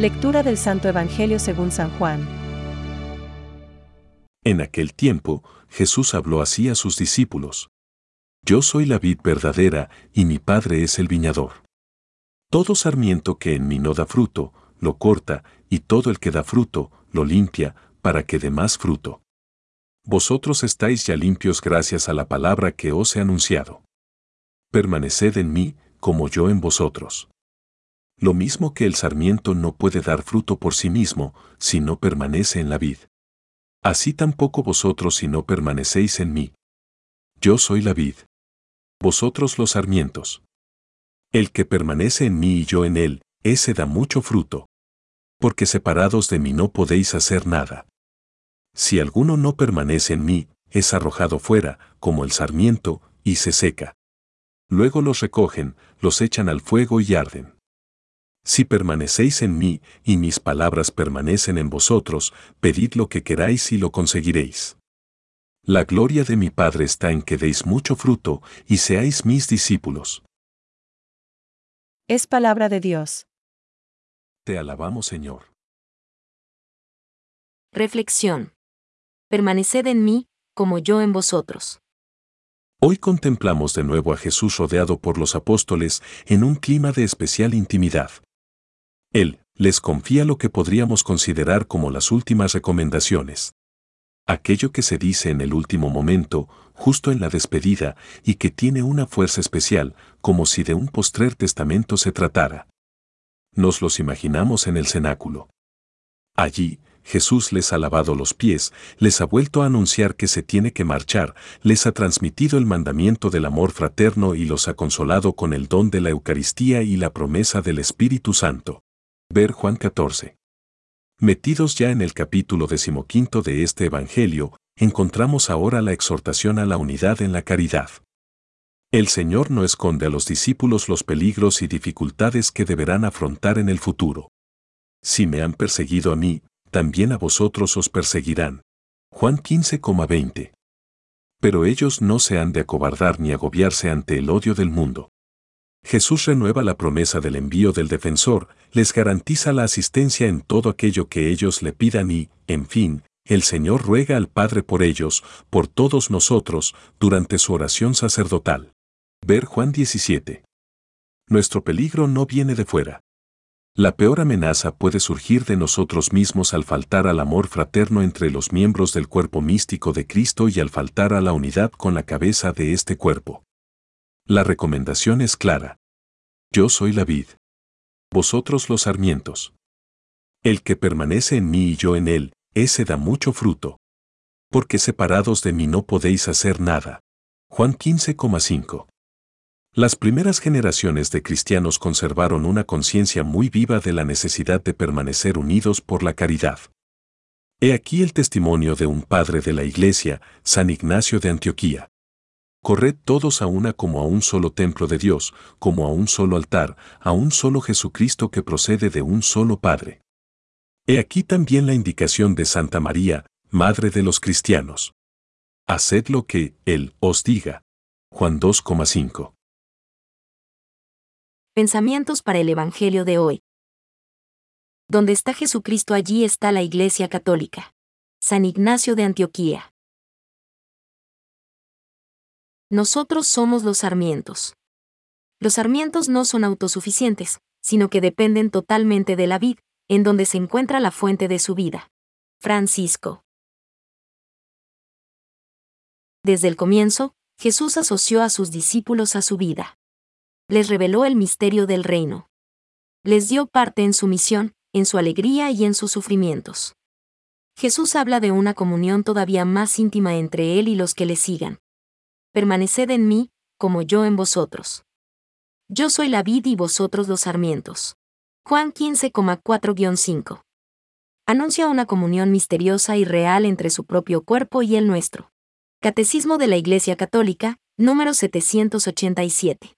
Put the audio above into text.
Lectura del Santo Evangelio según San Juan. En aquel tiempo, Jesús habló así a sus discípulos. Yo soy la vid verdadera y mi Padre es el viñador. Todo sarmiento que en mí no da fruto, lo corta, y todo el que da fruto, lo limpia, para que dé más fruto. Vosotros estáis ya limpios gracias a la palabra que os he anunciado. Permaneced en mí, como yo en vosotros. Lo mismo que el sarmiento no puede dar fruto por sí mismo, si no permanece en la vid. Así tampoco vosotros si no permanecéis en mí. Yo soy la vid. Vosotros los sarmientos. El que permanece en mí y yo en él, ese da mucho fruto. Porque separados de mí no podéis hacer nada. Si alguno no permanece en mí, es arrojado fuera, como el sarmiento, y se seca. Luego los recogen, los echan al fuego y arden. Si permanecéis en mí, y mis palabras permanecen en vosotros, pedid lo que queráis y lo conseguiréis. La gloria de mi Padre está en que deis mucho fruto, y seáis mis discípulos. Es palabra de Dios. Te alabamos, Señor. Reflexión. Permaneced en mí, como yo en vosotros. Hoy contemplamos de nuevo a Jesús rodeado por los apóstoles en un clima de especial intimidad. Él les confía lo que podríamos considerar como las últimas recomendaciones. Aquello que se dice en el último momento, justo en la despedida, y que tiene una fuerza especial, como si de un postrer testamento se tratara. Nos los imaginamos en el cenáculo. Allí, Jesús les ha lavado los pies, les ha vuelto a anunciar que se tiene que marchar, les ha transmitido el mandamiento del amor fraterno y los ha consolado con el don de la Eucaristía y la promesa del Espíritu Santo. Ver Juan 14. Metidos ya en el capítulo decimoquinto de este Evangelio, encontramos ahora la exhortación a la unidad en la caridad. El Señor no esconde a los discípulos los peligros y dificultades que deberán afrontar en el futuro. Si me han perseguido a mí, también a vosotros os perseguirán. Juan 15,20. Pero ellos no se han de acobardar ni agobiarse ante el odio del mundo. Jesús renueva la promesa del envío del defensor, les garantiza la asistencia en todo aquello que ellos le pidan y, en fin, el Señor ruega al Padre por ellos, por todos nosotros, durante su oración sacerdotal. Ver Juan 17. Nuestro peligro no viene de fuera. La peor amenaza puede surgir de nosotros mismos al faltar al amor fraterno entre los miembros del cuerpo místico de Cristo y al faltar a la unidad con la cabeza de este cuerpo. La recomendación es clara. Yo soy la vid. Vosotros los sarmientos. El que permanece en mí y yo en él, ese da mucho fruto. Porque separados de mí no podéis hacer nada. Juan 15,5 las primeras generaciones de cristianos conservaron una conciencia muy viva de la necesidad de permanecer unidos por la caridad. He aquí el testimonio de un padre de la Iglesia, San Ignacio de Antioquía. Corred todos a una como a un solo templo de Dios, como a un solo altar, a un solo Jesucristo que procede de un solo Padre. He aquí también la indicación de Santa María, Madre de los cristianos. Haced lo que Él os diga. Juan 2,5 Pensamientos para el Evangelio de hoy. Donde está Jesucristo allí está la Iglesia Católica. San Ignacio de Antioquía. Nosotros somos los sarmientos. Los sarmientos no son autosuficientes, sino que dependen totalmente de la vid, en donde se encuentra la fuente de su vida. Francisco. Desde el comienzo, Jesús asoció a sus discípulos a su vida les reveló el misterio del reino. Les dio parte en su misión, en su alegría y en sus sufrimientos. Jesús habla de una comunión todavía más íntima entre Él y los que le sigan. Permaneced en mí, como yo en vosotros. Yo soy la vid y vosotros los sarmientos. Juan 15,4-5. Anuncia una comunión misteriosa y real entre su propio cuerpo y el nuestro. Catecismo de la Iglesia Católica, número 787.